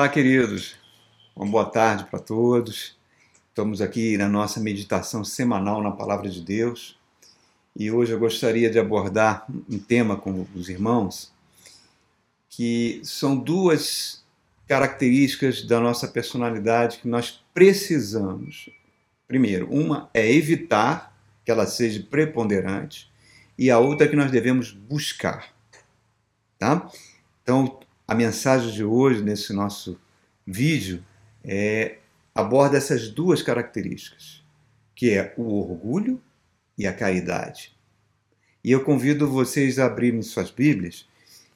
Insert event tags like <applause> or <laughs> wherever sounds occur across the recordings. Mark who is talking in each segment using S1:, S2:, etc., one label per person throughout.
S1: Olá, queridos. Uma boa tarde para todos. Estamos aqui na nossa meditação semanal na Palavra de Deus e hoje eu gostaria de abordar um tema com os irmãos que são duas características da nossa personalidade que nós precisamos. Primeiro, uma é evitar que ela seja preponderante e a outra é que nós devemos buscar. Tá? Então, a mensagem de hoje, nesse nosso vídeo, é, aborda essas duas características, que é o orgulho e a caridade. E eu convido vocês a abrirem suas Bíblias.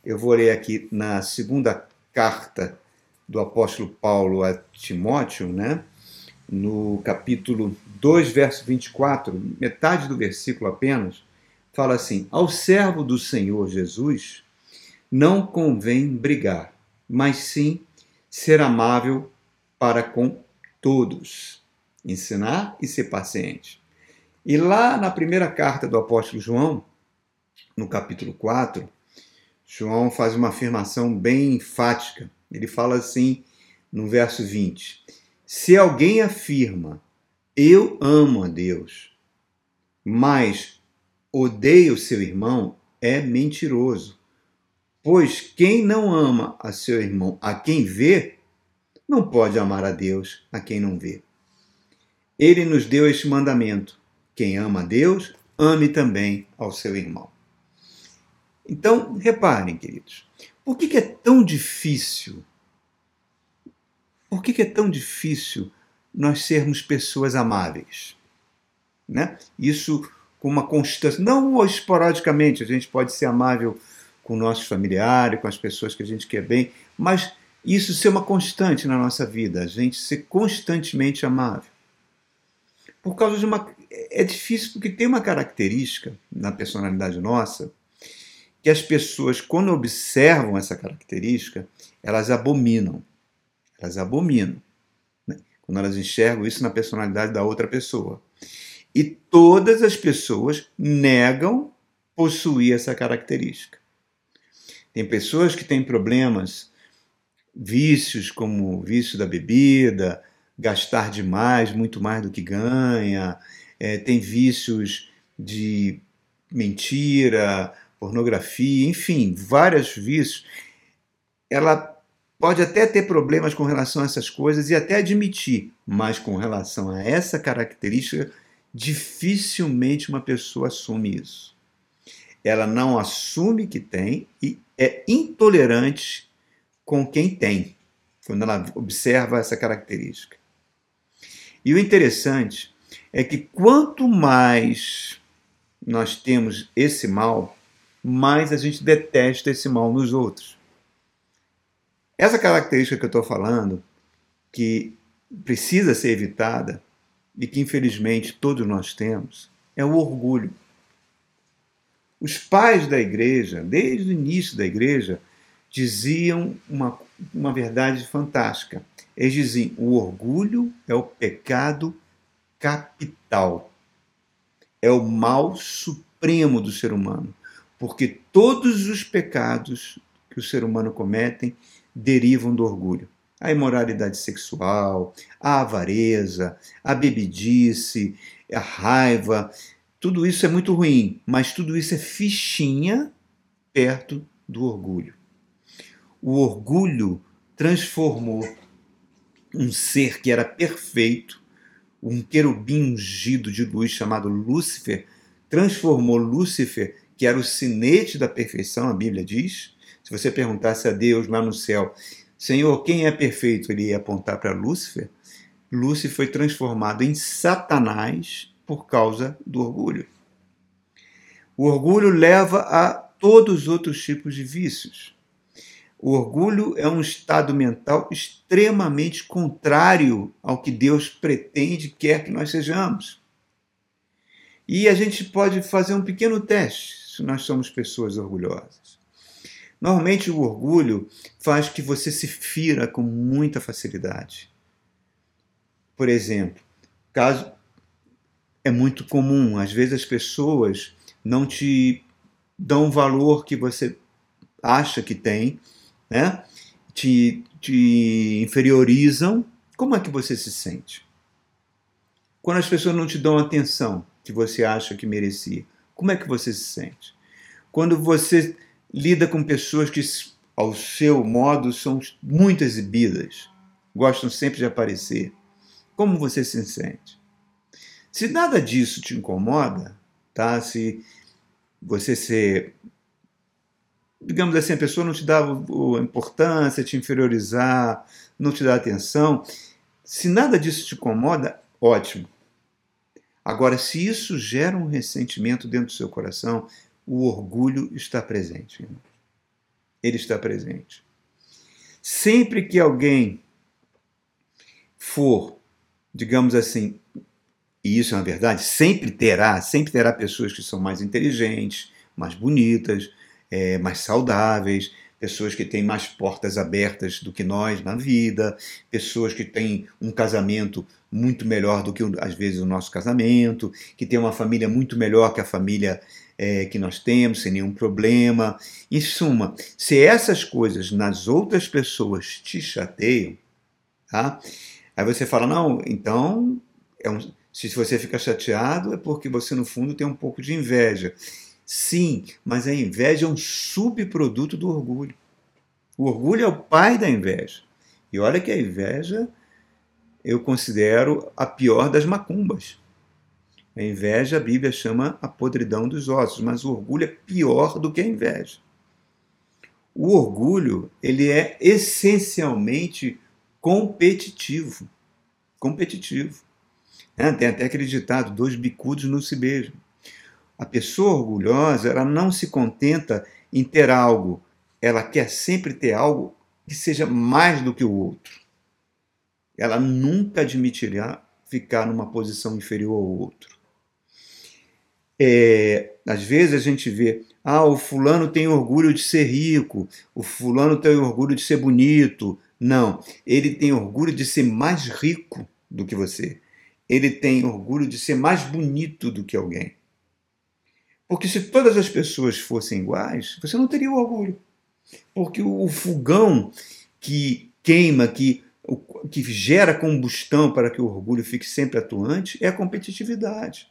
S1: Eu vou ler aqui na segunda carta do apóstolo Paulo a Timóteo, né? no capítulo 2, verso 24, metade do versículo apenas, fala assim: Ao servo do Senhor Jesus não convém brigar, mas sim ser amável para com todos, ensinar e ser paciente. E lá na primeira carta do apóstolo João, no capítulo 4, João faz uma afirmação bem enfática. Ele fala assim no verso 20: Se alguém afirma, eu amo a Deus, mas odeia o seu irmão, é mentiroso. Pois quem não ama a seu irmão a quem vê, não pode amar a Deus a quem não vê. Ele nos deu este mandamento: quem ama a Deus, ame também ao seu irmão. Então, reparem, queridos, por que, é tão difícil? Por que, que é tão difícil nós sermos pessoas amáveis? Né? Isso com uma constância, não esporadicamente, a gente pode ser amável com nossos familiares, com as pessoas que a gente quer bem, mas isso ser uma constante na nossa vida, a gente ser constantemente amável. Por causa de uma. É difícil porque tem uma característica na personalidade nossa que as pessoas, quando observam essa característica, elas abominam. Elas abominam. Né? Quando elas enxergam isso na personalidade da outra pessoa. E todas as pessoas negam possuir essa característica. Tem pessoas que têm problemas, vícios como o vício da bebida, gastar demais, muito mais do que ganha, é, tem vícios de mentira, pornografia, enfim, vários vícios. Ela pode até ter problemas com relação a essas coisas e até admitir, mas com relação a essa característica, dificilmente uma pessoa assume isso ela não assume que tem e é intolerante com quem tem, quando ela observa essa característica. E o interessante é que quanto mais nós temos esse mal, mais a gente detesta esse mal nos outros. Essa característica que eu estou falando, que precisa ser evitada e que infelizmente todos nós temos, é o orgulho. Os pais da igreja, desde o início da igreja, diziam uma, uma verdade fantástica. Eles diziam: o orgulho é o pecado capital, é o mal supremo do ser humano, porque todos os pecados que o ser humano comete derivam do orgulho. A imoralidade sexual, a avareza, a bebidice, a raiva, tudo isso é muito ruim, mas tudo isso é fichinha perto do orgulho. O orgulho transformou um ser que era perfeito, um querubim ungido de luz chamado Lúcifer, transformou Lúcifer, que era o sinete da perfeição, a Bíblia diz. Se você perguntasse a Deus lá no céu, Senhor, quem é perfeito? Ele ia apontar para Lúcifer. Lúcifer foi transformado em Satanás por causa do orgulho. O orgulho leva a todos os outros tipos de vícios. O orgulho é um estado mental extremamente contrário ao que Deus pretende quer que nós sejamos. E a gente pode fazer um pequeno teste se nós somos pessoas orgulhosas. Normalmente o orgulho faz que você se fira com muita facilidade. Por exemplo, caso é muito comum. Às vezes as pessoas não te dão o valor que você acha que tem, né? te, te inferiorizam, como é que você se sente? Quando as pessoas não te dão a atenção que você acha que merecia, como é que você se sente? Quando você lida com pessoas que, ao seu modo, são muito exibidas, gostam sempre de aparecer, como você se sente? Se nada disso te incomoda, tá? Se você ser digamos assim, a pessoa não te dá importância, te inferiorizar, não te dá atenção. Se nada disso te incomoda, ótimo. Agora, se isso gera um ressentimento dentro do seu coração, o orgulho está presente. Ele está presente. Sempre que alguém for, digamos assim, e isso é uma verdade, sempre terá, sempre terá pessoas que são mais inteligentes, mais bonitas, é, mais saudáveis, pessoas que têm mais portas abertas do que nós na vida, pessoas que têm um casamento muito melhor do que às vezes o nosso casamento, que têm uma família muito melhor que a família é, que nós temos, sem nenhum problema. Em suma, se essas coisas nas outras pessoas te chateiam, tá? Aí você fala, não, então, é um, se você fica chateado é porque você no fundo tem um pouco de inveja. Sim, mas a inveja é um subproduto do orgulho. O orgulho é o pai da inveja. E olha que a inveja eu considero a pior das macumbas. A inveja a Bíblia chama a podridão dos ossos, mas o orgulho é pior do que a inveja. O orgulho, ele é essencialmente competitivo. Competitivo. É, tem até aquele ditado, dois bicudos não se beijam. A pessoa orgulhosa, ela não se contenta em ter algo, ela quer sempre ter algo que seja mais do que o outro. Ela nunca admitirá ficar numa posição inferior ao outro. É, às vezes a gente vê, ah, o fulano tem orgulho de ser rico, o fulano tem orgulho de ser bonito. Não, ele tem orgulho de ser mais rico do que você. Ele tem orgulho de ser mais bonito do que alguém. Porque se todas as pessoas fossem iguais, você não teria o orgulho. Porque o fogão que queima, que, que gera combustão para que o orgulho fique sempre atuante, é a competitividade.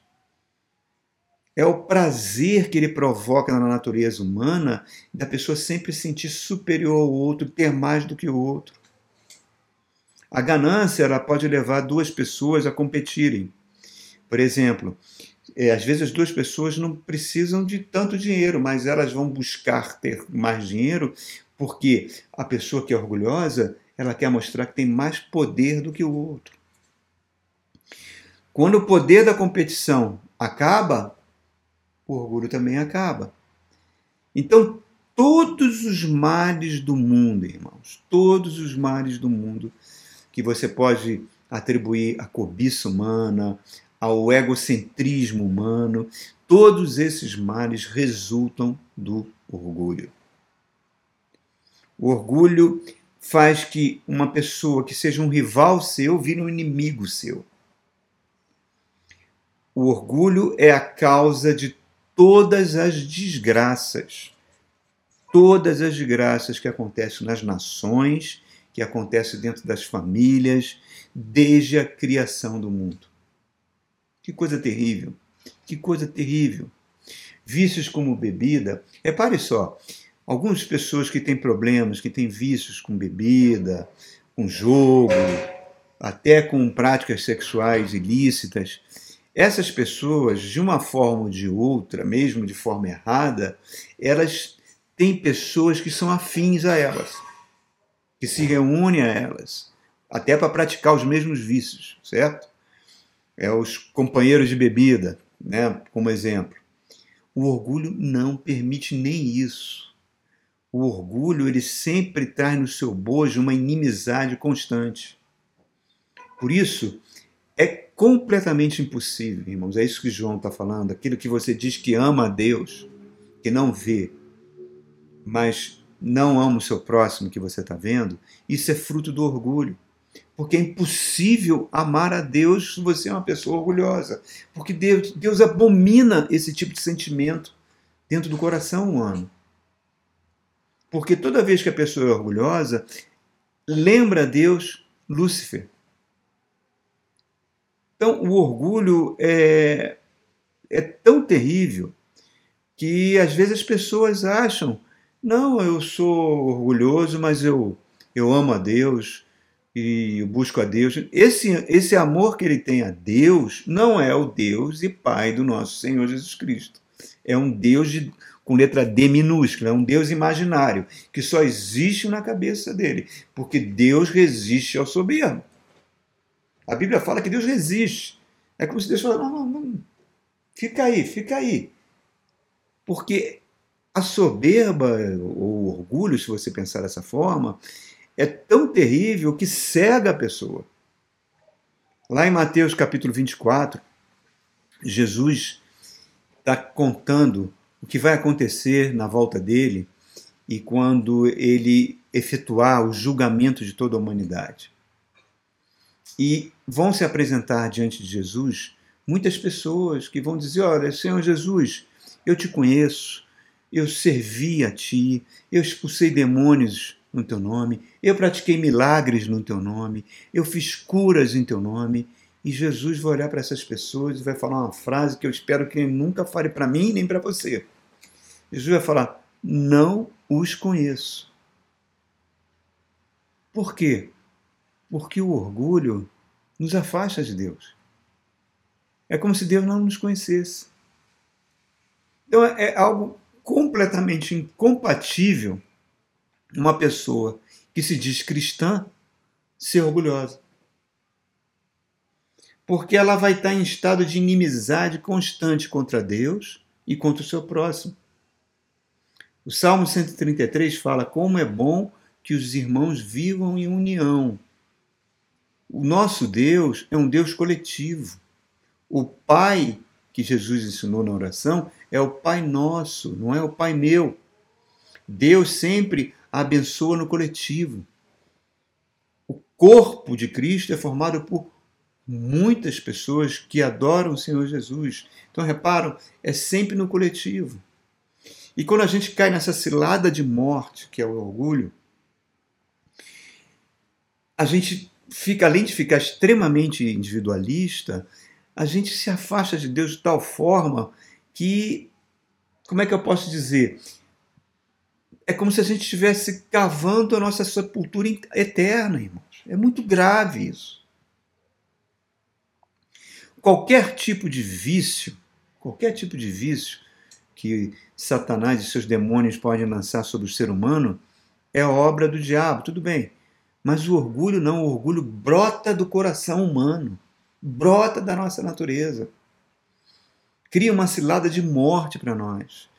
S1: É o prazer que ele provoca na natureza humana da pessoa sempre se sentir superior ao outro, ter mais do que o outro. A ganância ela pode levar duas pessoas a competirem. Por exemplo, é, às vezes as duas pessoas não precisam de tanto dinheiro, mas elas vão buscar ter mais dinheiro porque a pessoa que é orgulhosa, ela quer mostrar que tem mais poder do que o outro. Quando o poder da competição acaba, o orgulho também acaba. Então, todos os males do mundo, irmãos, todos os males do mundo que você pode atribuir à cobiça humana, ao egocentrismo humano, todos esses males resultam do orgulho. O orgulho faz que uma pessoa que seja um rival seu vire um inimigo seu. O orgulho é a causa de todas as desgraças. Todas as desgraças que acontecem nas nações, que acontecem dentro das famílias, desde a criação do mundo. Que coisa terrível. Que coisa terrível. Vícios como bebida. Repare só, algumas pessoas que têm problemas, que têm vícios com bebida, com jogo, até com práticas sexuais ilícitas, essas pessoas, de uma forma ou de outra, mesmo de forma errada, elas têm pessoas que são afins a elas, que se reúnem a elas, até para praticar os mesmos vícios, certo? é, os companheiros de bebida, né, como exemplo. O orgulho não permite nem isso. O orgulho ele sempre traz no seu bojo uma inimizade constante. Por isso, é completamente impossível, irmãos. É isso que João está falando. Aquilo que você diz que ama a Deus, que não vê, mas não ama o seu próximo que você está vendo, isso é fruto do orgulho. Porque é impossível amar a Deus se você é uma pessoa orgulhosa. Porque Deus, Deus abomina esse tipo de sentimento dentro do coração humano. Porque toda vez que a pessoa é orgulhosa, lembra a Deus Lúcifer. Então, o orgulho é, é tão terrível que às vezes as pessoas acham: não, eu sou orgulhoso, mas eu, eu amo a Deus e busco a Deus. Esse, esse amor que ele tem a Deus não é o Deus e Pai do nosso Senhor Jesus Cristo. É um Deus de, com letra D minúscula, é um Deus imaginário, que só existe na cabeça dele, porque Deus resiste ao soberbo. A Bíblia fala que Deus resiste. É como se Deus falasse, não, não, não, fica aí, fica aí. Porque a soberba, ou orgulho, se você pensar dessa forma, é tão terrível que cega a pessoa. Lá em Mateus capítulo 24, Jesus está contando o que vai acontecer na volta dele e quando ele efetuar o julgamento de toda a humanidade. E vão se apresentar diante de Jesus muitas pessoas que vão dizer: Olha, Senhor Jesus, eu te conheço, eu servi a ti, eu expulsei demônios no teu nome, eu pratiquei milagres no teu nome, eu fiz curas em teu nome. E Jesus vai olhar para essas pessoas e vai falar uma frase que eu espero que ele nunca fale para mim nem para você. Jesus vai falar: Não os conheço. Por quê? Porque o orgulho nos afasta de Deus. É como se Deus não nos conhecesse. Então é algo completamente incompatível uma pessoa que se diz cristã ser orgulhosa. Porque ela vai estar em estado de inimizade constante contra Deus e contra o seu próximo. O Salmo 133 fala como é bom que os irmãos vivam em união. O nosso Deus é um Deus coletivo. O Pai que Jesus ensinou na oração é o Pai nosso, não é o Pai meu. Deus sempre abençoa no coletivo. O corpo de Cristo é formado por muitas pessoas que adoram o Senhor Jesus. Então, reparam, é sempre no coletivo. E quando a gente cai nessa cilada de morte, que é o orgulho, a gente fica, além de ficar extremamente individualista, a gente se afasta de Deus de tal forma que, como é que eu posso dizer? É como se a gente estivesse cavando a nossa sepultura eterna, irmãos. É muito grave isso. Qualquer tipo de vício, qualquer tipo de vício que Satanás e seus demônios podem lançar sobre o ser humano é obra do diabo, tudo bem. Mas o orgulho não, o orgulho brota do coração humano, brota da nossa natureza. Cria uma cilada de morte para nós.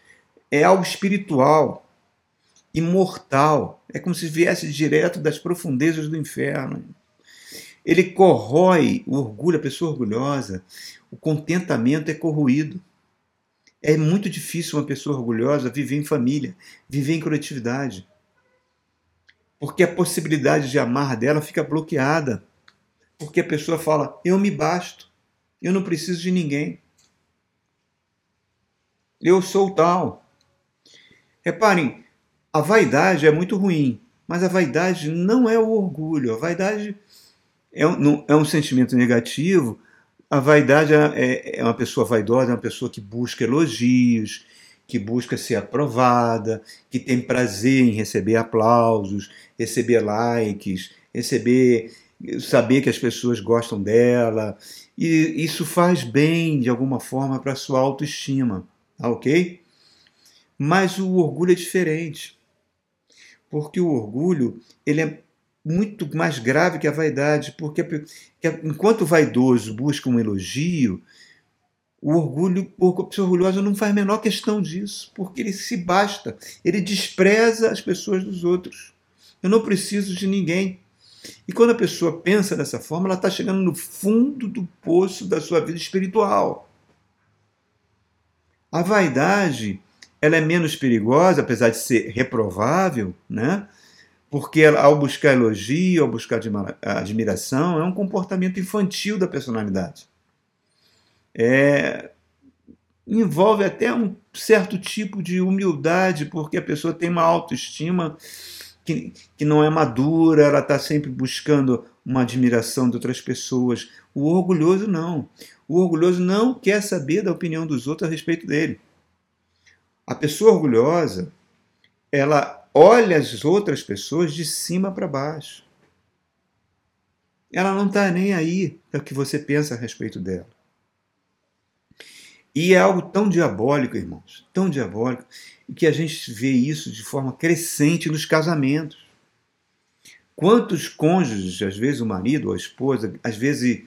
S1: É algo espiritual, imortal. É como se viesse direto das profundezas do inferno. Ele corrói o orgulho, a pessoa orgulhosa. O contentamento é corroído. É muito difícil uma pessoa orgulhosa viver em família, viver em coletividade. Porque a possibilidade de amar dela fica bloqueada. Porque a pessoa fala: eu me basto, eu não preciso de ninguém. Eu sou tal. Reparem, a vaidade é muito ruim, mas a vaidade não é o orgulho. A vaidade é um, é um sentimento negativo a vaidade é, é, é uma pessoa vaidosa, é uma pessoa que busca elogios, que busca ser aprovada, que tem prazer em receber aplausos, receber likes, receber, saber que as pessoas gostam dela. E isso faz bem de alguma forma para a sua autoestima, ok? Mas o orgulho é diferente. Porque o orgulho, ele é muito mais grave que a vaidade, porque enquanto o vaidoso busca um elogio, o orgulho, a pessoa orgulhosa não faz a menor questão disso, porque ele se basta, ele despreza as pessoas dos outros. Eu não preciso de ninguém. E quando a pessoa pensa dessa forma, ela está chegando no fundo do poço da sua vida espiritual. A vaidade, ela é menos perigosa, apesar de ser reprovável, né? porque ao buscar elogio, ao buscar admiração, é um comportamento infantil da personalidade. É, envolve até um certo tipo de humildade, porque a pessoa tem uma autoestima que, que não é madura, ela está sempre buscando uma admiração de outras pessoas. O orgulhoso não. O orgulhoso não quer saber da opinião dos outros a respeito dele. A pessoa orgulhosa, ela olha as outras pessoas de cima para baixo. Ela não está nem aí para o que você pensa a respeito dela. E é algo tão diabólico, irmãos, tão diabólico, que a gente vê isso de forma crescente nos casamentos. Quantos cônjuges, às vezes o marido ou a esposa, às vezes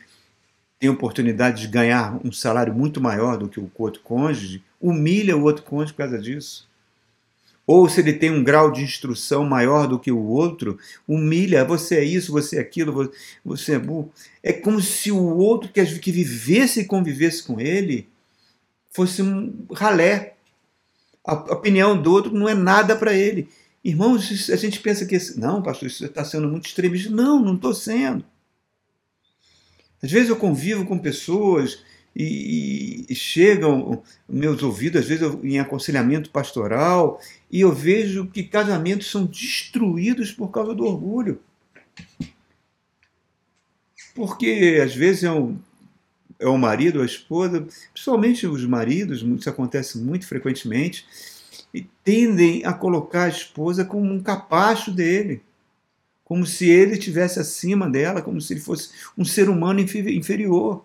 S1: tem oportunidade de ganhar um salário muito maior do que o outro cônjuge, humilha o outro cônjuge por causa disso. Ou se ele tem um grau de instrução maior do que o outro, humilha, você é isso, você é aquilo, você é burro. É como se o outro que vivesse e convivesse com ele fosse um ralé. A opinião do outro não é nada para ele. Irmãos, a gente pensa que. Não, pastor, isso está sendo muito extremista. Não, não estou sendo. Às vezes eu convivo com pessoas e, e, chegam meus ouvidos, às vezes eu, em aconselhamento pastoral, e eu vejo que casamentos são destruídos por causa do orgulho. Porque às vezes é um, é o marido ou a esposa, principalmente os maridos, isso acontece muito frequentemente, e tendem a colocar a esposa como um capacho dele como se ele estivesse acima dela, como se ele fosse um ser humano inferior.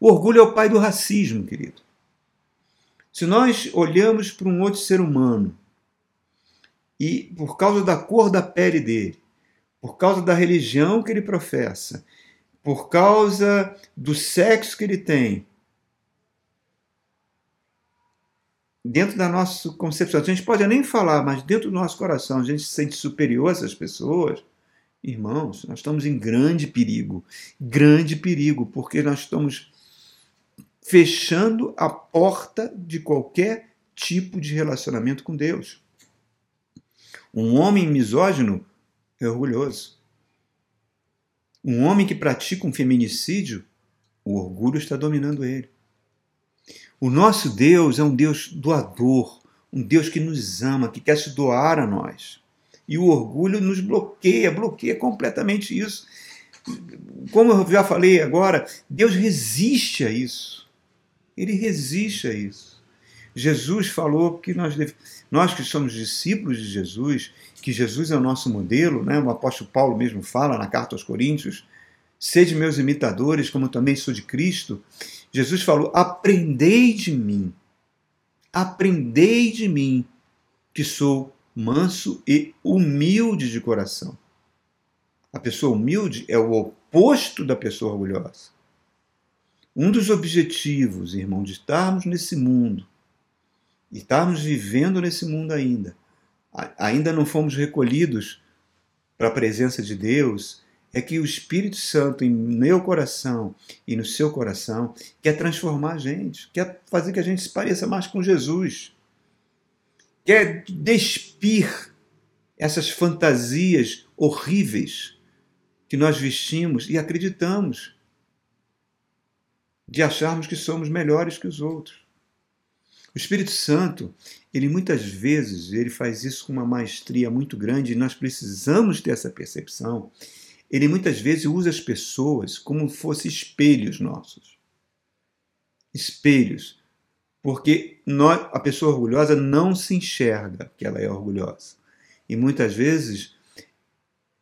S1: O orgulho é o pai do racismo, querido. Se nós olhamos para um outro ser humano e, por causa da cor da pele dele, por causa da religião que ele professa, por causa do sexo que ele tem, dentro da nossa concepção, a gente pode nem falar, mas dentro do nosso coração a gente se sente superior a essas pessoas, irmãos, nós estamos em grande perigo. Grande perigo, porque nós estamos fechando a porta de qualquer tipo de relacionamento com Deus. Um homem misógino é orgulhoso. Um homem que pratica um feminicídio, o orgulho está dominando ele. O nosso Deus é um Deus doador, um Deus que nos ama, que quer se doar a nós. E o orgulho nos bloqueia, bloqueia completamente isso. Como eu já falei agora, Deus resiste a isso. Ele resiste a isso. Jesus falou que nós, nós que somos discípulos de Jesus, que Jesus é o nosso modelo, né? o apóstolo Paulo mesmo fala na carta aos Coríntios, sede meus imitadores, como também sou de Cristo. Jesus falou: aprendei de mim, aprendei de mim, que sou manso e humilde de coração. A pessoa humilde é o oposto da pessoa orgulhosa. Um dos objetivos, irmão, de estarmos nesse mundo, e estarmos vivendo nesse mundo ainda, ainda não fomos recolhidos para a presença de Deus é que o Espírito Santo em meu coração e no seu coração quer transformar a gente, quer fazer que a gente se pareça mais com Jesus, quer despir essas fantasias horríveis que nós vestimos e acreditamos de acharmos que somos melhores que os outros. O Espírito Santo, ele muitas vezes, ele faz isso com uma maestria muito grande e nós precisamos ter essa percepção ele muitas vezes usa as pessoas como fossem espelhos nossos. Espelhos. Porque nós, a pessoa orgulhosa não se enxerga que ela é orgulhosa. E muitas vezes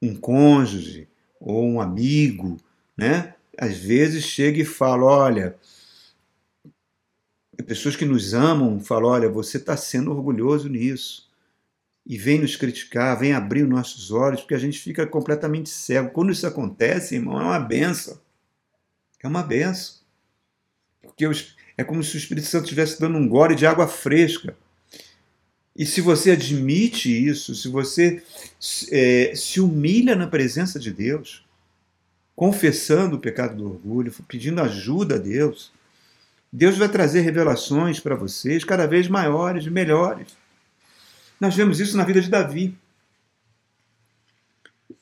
S1: um cônjuge ou um amigo, né? Às vezes chega e fala: olha, pessoas que nos amam falam: olha, você está sendo orgulhoso nisso e vem nos criticar, vem abrir os nossos olhos, porque a gente fica completamente cego. Quando isso acontece, irmão, é uma benção. É uma benção. Porque é como se o Espírito Santo estivesse dando um gole de água fresca. E se você admite isso, se você é, se humilha na presença de Deus, confessando o pecado do orgulho, pedindo ajuda a Deus, Deus vai trazer revelações para vocês cada vez maiores melhores. Nós vemos isso na vida de Davi.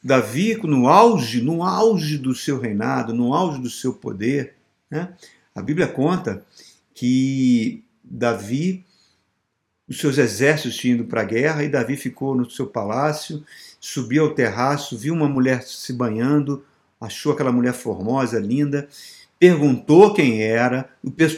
S1: Davi, no auge, no auge do seu reinado, no auge do seu poder, né? a Bíblia conta que Davi os seus exércitos tinham ido para a guerra e Davi ficou no seu palácio, subiu ao terraço, viu uma mulher se banhando, achou aquela mulher formosa, linda, perguntou quem era,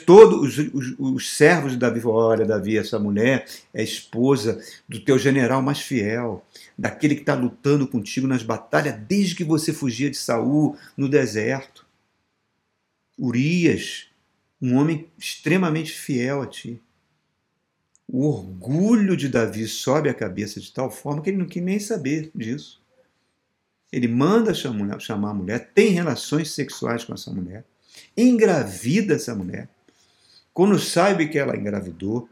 S1: todos os, os, os servos de Davi falaram, olha Davi, essa mulher é esposa do teu general mais fiel, daquele que está lutando contigo nas batalhas desde que você fugia de Saul no deserto. Urias, um homem extremamente fiel a ti. O orgulho de Davi sobe a cabeça de tal forma que ele não quer nem saber disso. Ele manda chamar a mulher, tem relações sexuais com essa mulher, engravida essa mulher. Quando sabe que ela engravidou,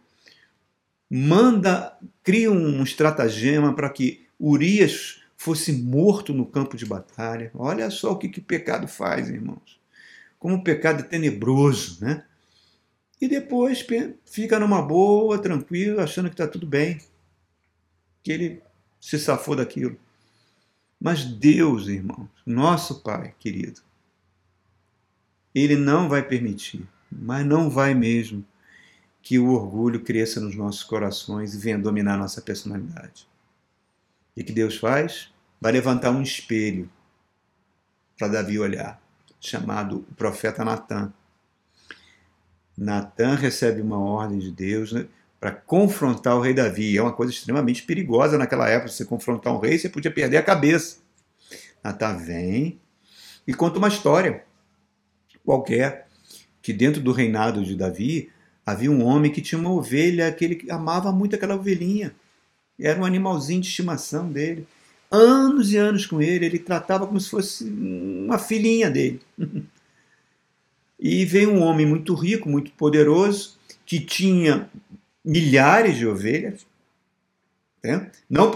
S1: manda, cria um estratagema para que Urias fosse morto no campo de batalha. Olha só o que, que pecado faz, irmãos. Como o pecado é tenebroso, né? e depois fica numa boa, tranquilo, achando que está tudo bem, que ele se safou daquilo. Mas Deus, irmãos, nosso Pai querido, Ele não vai permitir, mas não vai mesmo, que o orgulho cresça nos nossos corações e venha dominar nossa personalidade. E que Deus faz? Vai levantar um espelho para Davi olhar, chamado o profeta Natan Natan recebe uma ordem de Deus né, para confrontar o rei Davi. É uma coisa extremamente perigosa naquela época. Se você confrontar um rei, você podia perder a cabeça. Natan vem e conta uma história qualquer que dentro do reinado de Davi havia um homem que tinha uma ovelha que ele amava muito aquela ovelhinha. Era um animalzinho de estimação dele. Anos e anos com ele, ele tratava como se fosse uma filhinha dele. <laughs> E veio um homem muito rico, muito poderoso, que tinha milhares de ovelhas, né? não,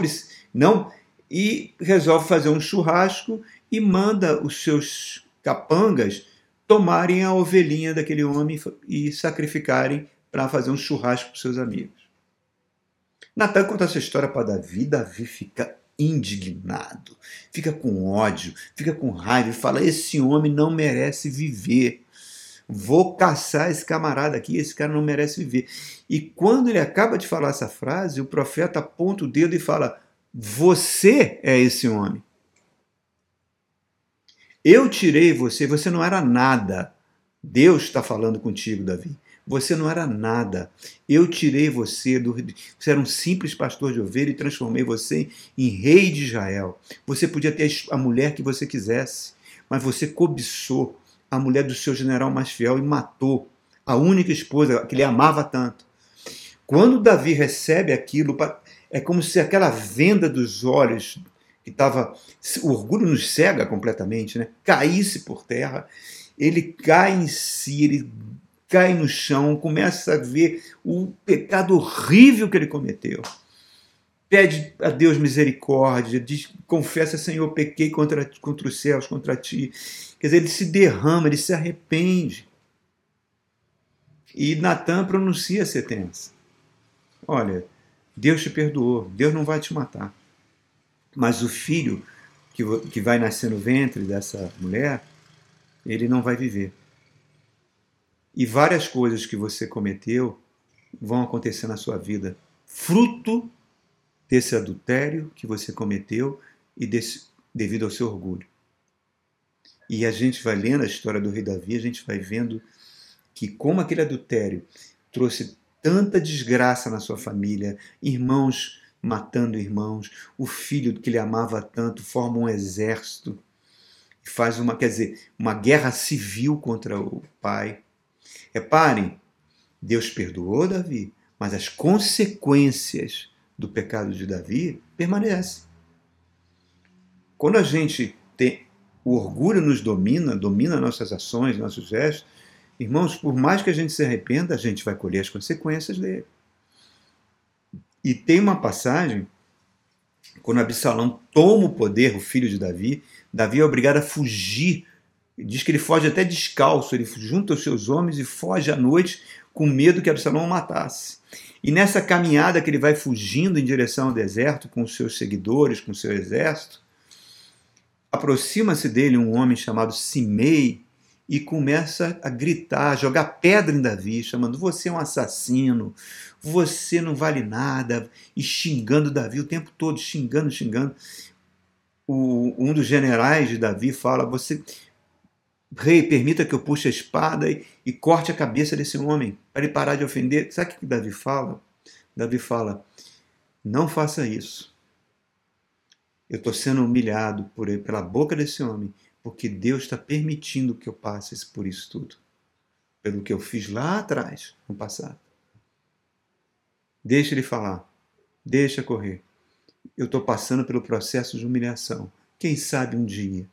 S1: não, e resolve fazer um churrasco e manda os seus capangas tomarem a ovelhinha daquele homem e sacrificarem para fazer um churrasco para seus amigos. Natan conta essa história para Davi, Davi fica indignado, fica com ódio, fica com raiva e fala: Esse homem não merece viver vou caçar esse camarada aqui, esse cara não merece viver. E quando ele acaba de falar essa frase, o profeta aponta o dedo e fala: Você é esse homem. Eu tirei você, você não era nada. Deus está falando contigo, Davi. Você não era nada. Eu tirei você do. Você era um simples pastor de ovelha e transformei você em rei de Israel. Você podia ter a mulher que você quisesse, mas você cobiçou a mulher do seu general mais fiel e matou a única esposa que ele amava tanto. Quando Davi recebe aquilo, é como se aquela venda dos olhos que estava. O orgulho nos cega completamente, né? Caísse por terra. Ele cai em si, ele cai no chão, começa a ver o pecado horrível que ele cometeu. Pede a Deus misericórdia, diz, confessa, Senhor, pequei contra, contra os céus, contra ti. Quer dizer, ele se derrama, ele se arrepende. E Natan pronuncia a sentença. Olha, Deus te perdoou, Deus não vai te matar. Mas o filho que, que vai nascer no ventre dessa mulher, ele não vai viver. E várias coisas que você cometeu vão acontecer na sua vida, fruto desse adultério que você cometeu e desse, devido ao seu orgulho. E a gente vai lendo a história do rei Davi, a gente vai vendo que como aquele adultério trouxe tanta desgraça na sua família, irmãos matando irmãos, o filho que ele amava tanto forma um exército e faz uma, quer dizer, uma guerra civil contra o pai. Reparem, Deus perdoou Davi, mas as consequências do pecado de Davi permanecem. Quando a gente tem o orgulho nos domina, domina nossas ações, nossos gestos, irmãos, por mais que a gente se arrependa, a gente vai colher as consequências dele. E tem uma passagem, quando Absalão toma o poder, o filho de Davi, Davi é obrigado a fugir. Diz que ele foge até descalço, ele junta os seus homens e foge à noite com medo que Absalão o matasse. E nessa caminhada que ele vai fugindo em direção ao deserto com os seus seguidores, com o seu exército, aproxima-se dele um homem chamado Simei e começa a gritar, a jogar pedra em Davi, chamando: Você é um assassino, você não vale nada, e xingando Davi o tempo todo, xingando, xingando. O, um dos generais de Davi fala: Você, rei, permita que eu puxe a espada e, e corte a cabeça desse homem, para ele parar de ofender. Sabe o que Davi fala? Davi fala: Não faça isso. Eu estou sendo humilhado por, pela boca desse homem porque Deus está permitindo que eu passe por isso tudo. Pelo que eu fiz lá atrás, no passado. Deixa ele falar. Deixa correr. Eu estou passando pelo processo de humilhação. Quem sabe um dia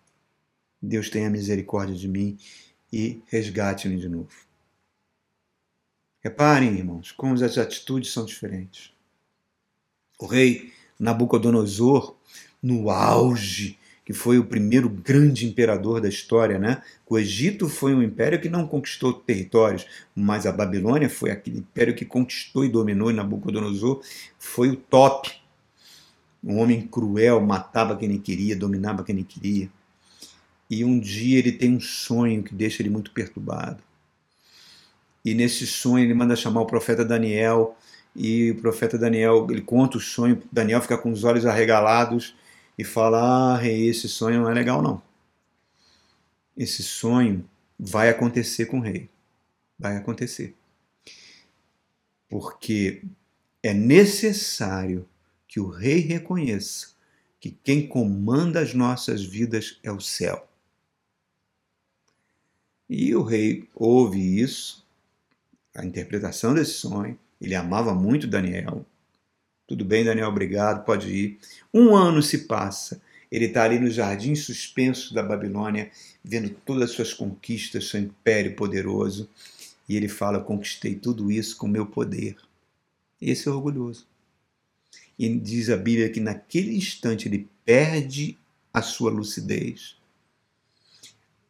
S1: Deus tenha misericórdia de mim e resgate-me de novo. Reparem, irmãos, como as atitudes são diferentes. O rei Nabucodonosor, no auge que foi o primeiro grande imperador da história, né? O Egito foi um império que não conquistou territórios, mas a Babilônia foi aquele império que conquistou e dominou, e Nabucodonosor foi o top. Um homem cruel, matava quem ele queria, dominava quem ele queria. E um dia ele tem um sonho que deixa ele muito perturbado. E nesse sonho ele manda chamar o profeta Daniel, e o profeta Daniel, ele conta o sonho, Daniel fica com os olhos arregalados, e fala: ah, esse sonho não é legal, não. Esse sonho vai acontecer com o rei. Vai acontecer. Porque é necessário que o rei reconheça que quem comanda as nossas vidas é o céu. E o rei ouve isso, a interpretação desse sonho. Ele amava muito Daniel, tudo bem, Daniel, obrigado, pode ir. Um ano se passa. Ele está ali no jardim suspenso da Babilônia, vendo todas as suas conquistas, seu império poderoso. E ele fala: Conquistei tudo isso com meu poder. Esse é orgulhoso. E diz a Bíblia que naquele instante ele perde a sua lucidez.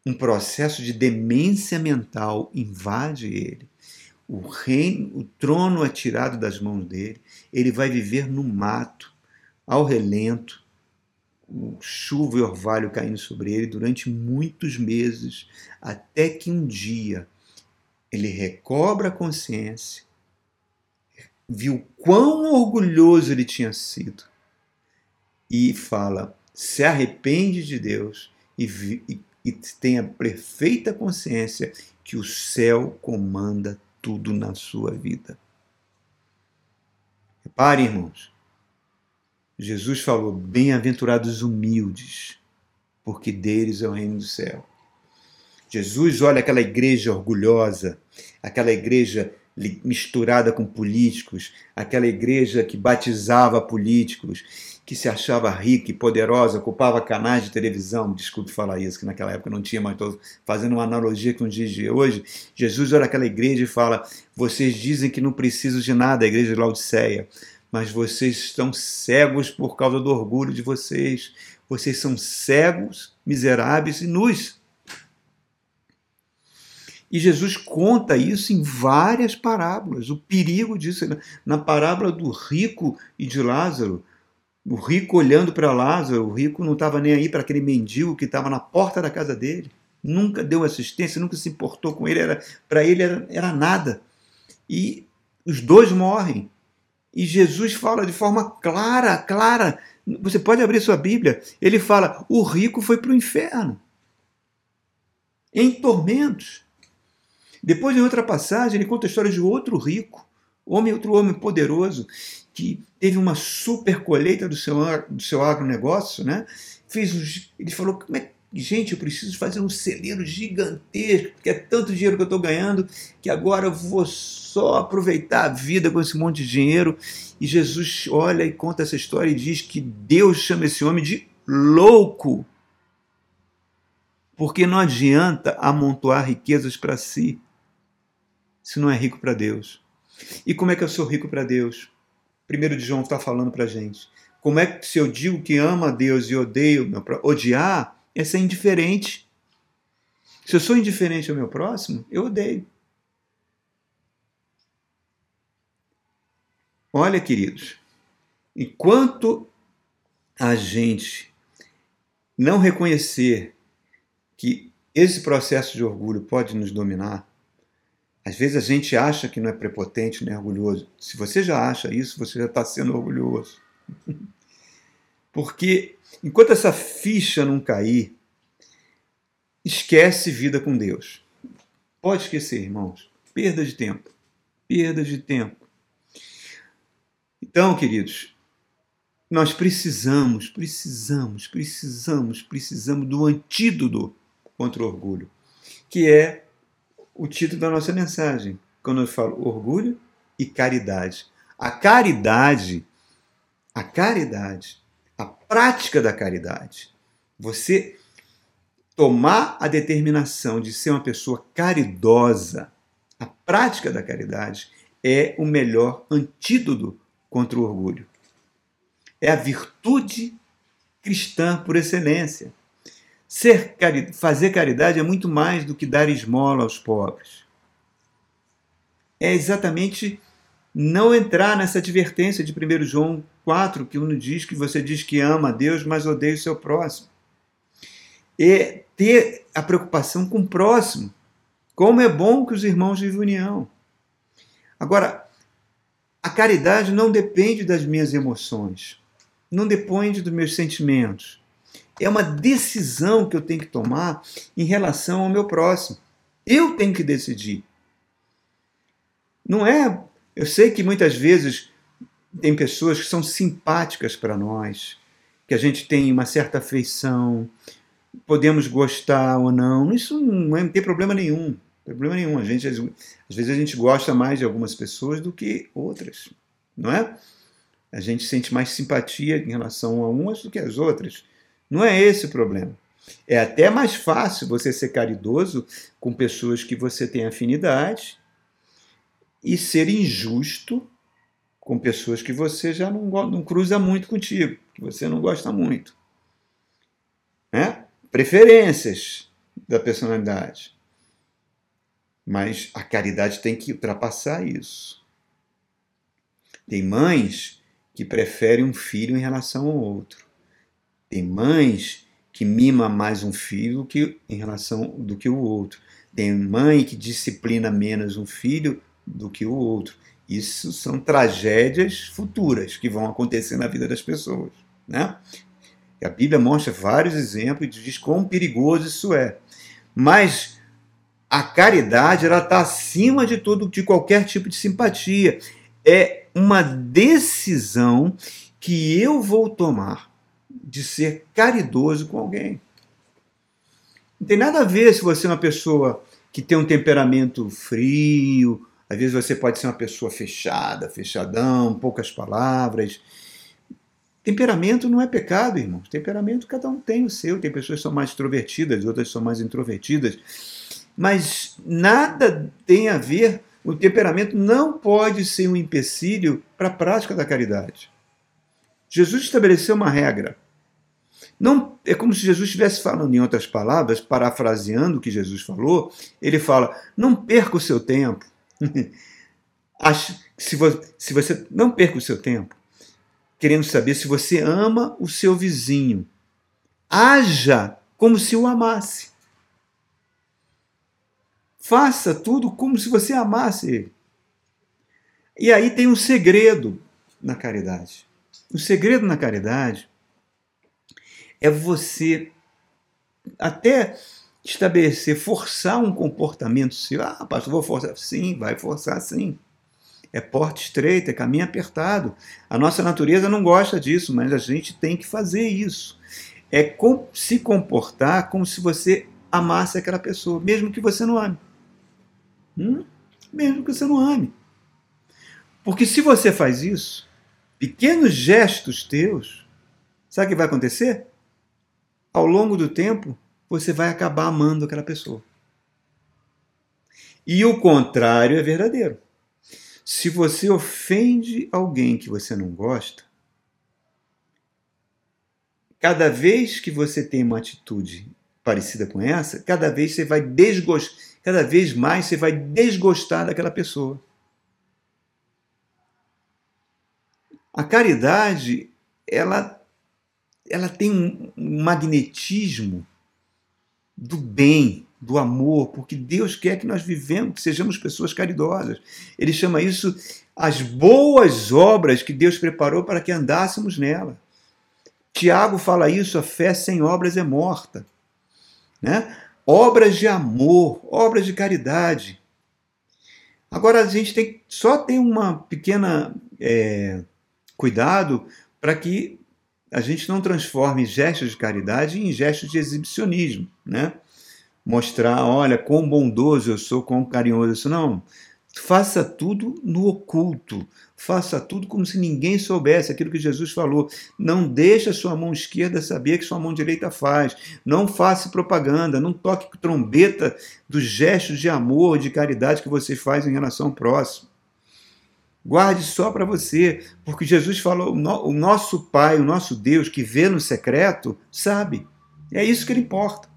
S1: Um processo de demência mental invade ele o reino, o trono é tirado das mãos dele, ele vai viver no mato, ao relento, chuva e orvalho caindo sobre ele durante muitos meses, até que um dia ele recobra a consciência, viu quão orgulhoso ele tinha sido e fala, se arrepende de Deus e, e, e tenha perfeita consciência que o céu comanda tudo na sua vida. Repare, irmãos, Jesus falou: Bem-aventurados humildes, porque deles é o reino do céu. Jesus olha aquela igreja orgulhosa, aquela igreja misturada com políticos, aquela igreja que batizava políticos, que se achava rica e poderosa, ocupava canais de televisão, desculpe falar isso, que naquela época não tinha, mas estou fazendo uma analogia com os dias de hoje. Jesus olha aquela igreja e fala: Vocês dizem que não precisam de nada, a igreja de Laodiceia, mas vocês estão cegos por causa do orgulho de vocês. Vocês são cegos, miseráveis e nus. E Jesus conta isso em várias parábolas, o perigo disso. Né? Na parábola do rico e de Lázaro, o rico olhando para Lázaro, o rico não estava nem aí para aquele mendigo que estava na porta da casa dele, nunca deu assistência, nunca se importou com ele, para ele era, era nada. E os dois morrem. E Jesus fala de forma clara, clara. Você pode abrir sua Bíblia. Ele fala: o rico foi para o inferno, em tormentos. Depois, em outra passagem, ele conta a história de outro rico, homem, outro homem poderoso, que teve uma super colheita do seu, do seu agronegócio, né? Fez ele falou, como é gente, eu preciso fazer um celeiro gigantesco, porque é tanto dinheiro que eu estou ganhando, que agora eu vou só aproveitar a vida com esse monte de dinheiro. E Jesus olha e conta essa história e diz que Deus chama esse homem de louco. Porque não adianta amontoar riquezas para si se não é rico para Deus? E como é que eu sou rico para Deus? Primeiro de João está falando para a gente. Como é que se eu digo que amo a Deus e odeio, meu, odiar é ser indiferente. Se eu sou indiferente ao meu próximo, eu odeio. Olha, queridos, enquanto a gente não reconhecer que esse processo de orgulho pode nos dominar. Às vezes a gente acha que não é prepotente, é orgulhoso. Se você já acha isso, você já está sendo orgulhoso. <laughs> Porque enquanto essa ficha não cair, esquece vida com Deus. Pode esquecer, irmãos. Perda de tempo. Perda de tempo. Então, queridos, nós precisamos, precisamos, precisamos, precisamos do antídoto contra o orgulho, que é o título da nossa mensagem, quando eu falo orgulho e caridade. A caridade, a caridade, a prática da caridade, você tomar a determinação de ser uma pessoa caridosa, a prática da caridade é o melhor antídoto contra o orgulho. É a virtude cristã por excelência. Ser, fazer caridade é muito mais do que dar esmola aos pobres. É exatamente não entrar nessa advertência de 1 João 4, que uno diz que você diz que ama a Deus, mas odeia o seu próximo. É ter a preocupação com o próximo. Como é bom que os irmãos vivem união. Agora, a caridade não depende das minhas emoções, não depende dos meus sentimentos. É uma decisão que eu tenho que tomar em relação ao meu próximo. Eu tenho que decidir. Não é. Eu sei que muitas vezes tem pessoas que são simpáticas para nós, que a gente tem uma certa afeição, podemos gostar ou não. Isso não, é, não tem problema nenhum. Problema nenhum. A gente, às vezes a gente gosta mais de algumas pessoas do que outras, não é? A gente sente mais simpatia em relação a umas do que as outras. Não é esse o problema. É até mais fácil você ser caridoso com pessoas que você tem afinidade e ser injusto com pessoas que você já não, não cruza muito contigo, que você não gosta muito. Né? preferências da personalidade. Mas a caridade tem que ultrapassar isso. Tem mães que preferem um filho em relação ao outro. Tem mães que mima mais um filho que em relação do que o outro. Tem mãe que disciplina menos um filho do que o outro. Isso são tragédias futuras que vão acontecer na vida das pessoas, né? A Bíblia mostra vários exemplos e diz quão perigoso isso é. Mas a caridade ela está acima de tudo, de qualquer tipo de simpatia. É uma decisão que eu vou tomar de ser caridoso com alguém. Não tem nada a ver se você é uma pessoa que tem um temperamento frio, às vezes você pode ser uma pessoa fechada, fechadão, poucas palavras. Temperamento não é pecado, irmãos. Temperamento cada um tem o seu. Tem pessoas que são mais extrovertidas, outras são mais introvertidas. Mas nada tem a ver, o temperamento não pode ser um empecilho para a prática da caridade. Jesus estabeleceu uma regra. Não é como se Jesus estivesse falando em outras palavras, parafraseando o que Jesus falou. Ele fala: não perca o seu tempo. <laughs> se você não perca o seu tempo querendo saber se você ama o seu vizinho. Haja como se o amasse. Faça tudo como se você amasse ele. E aí tem um segredo na caridade. O segredo na caridade é você até estabelecer, forçar um comportamento seu. Ah, pastor, vou forçar. Sim, vai forçar sim é porta estreita, é caminho apertado. A nossa natureza não gosta disso, mas a gente tem que fazer isso. É com, se comportar como se você amasse aquela pessoa, mesmo que você não ame. Hum? Mesmo que você não ame. Porque se você faz isso, pequenos gestos teus, sabe o que vai acontecer? Ao longo do tempo, você vai acabar amando aquela pessoa. E o contrário é verdadeiro. Se você ofende alguém que você não gosta, cada vez que você tem uma atitude parecida com essa, cada vez você vai desgostar, cada vez mais você vai desgostar daquela pessoa. A caridade, ela ela tem um magnetismo do bem. do amor, porque Deus quer que nós vivemos, que sejamos pessoas caridosas. Ele chama isso as boas obras que Deus preparou para que andássemos nela. Tiago fala isso: a fé sem obras é morta. Né? Obras de amor, obras de caridade. Agora a gente tem só tem uma pequena é, cuidado para que a gente não transforme gestos de caridade em gestos de exibicionismo, né? Mostrar, olha, quão bondoso eu sou, quão carinhoso eu sou. Não, faça tudo no oculto, faça tudo como se ninguém soubesse aquilo que Jesus falou. Não deixe a sua mão esquerda saber que sua mão direita faz. Não faça propaganda, não toque trombeta dos gestos de amor, de caridade que você faz em relação ao próximo. Guarde só para você, porque Jesus falou: o nosso Pai, o nosso Deus que vê no secreto, sabe. É isso que ele importa.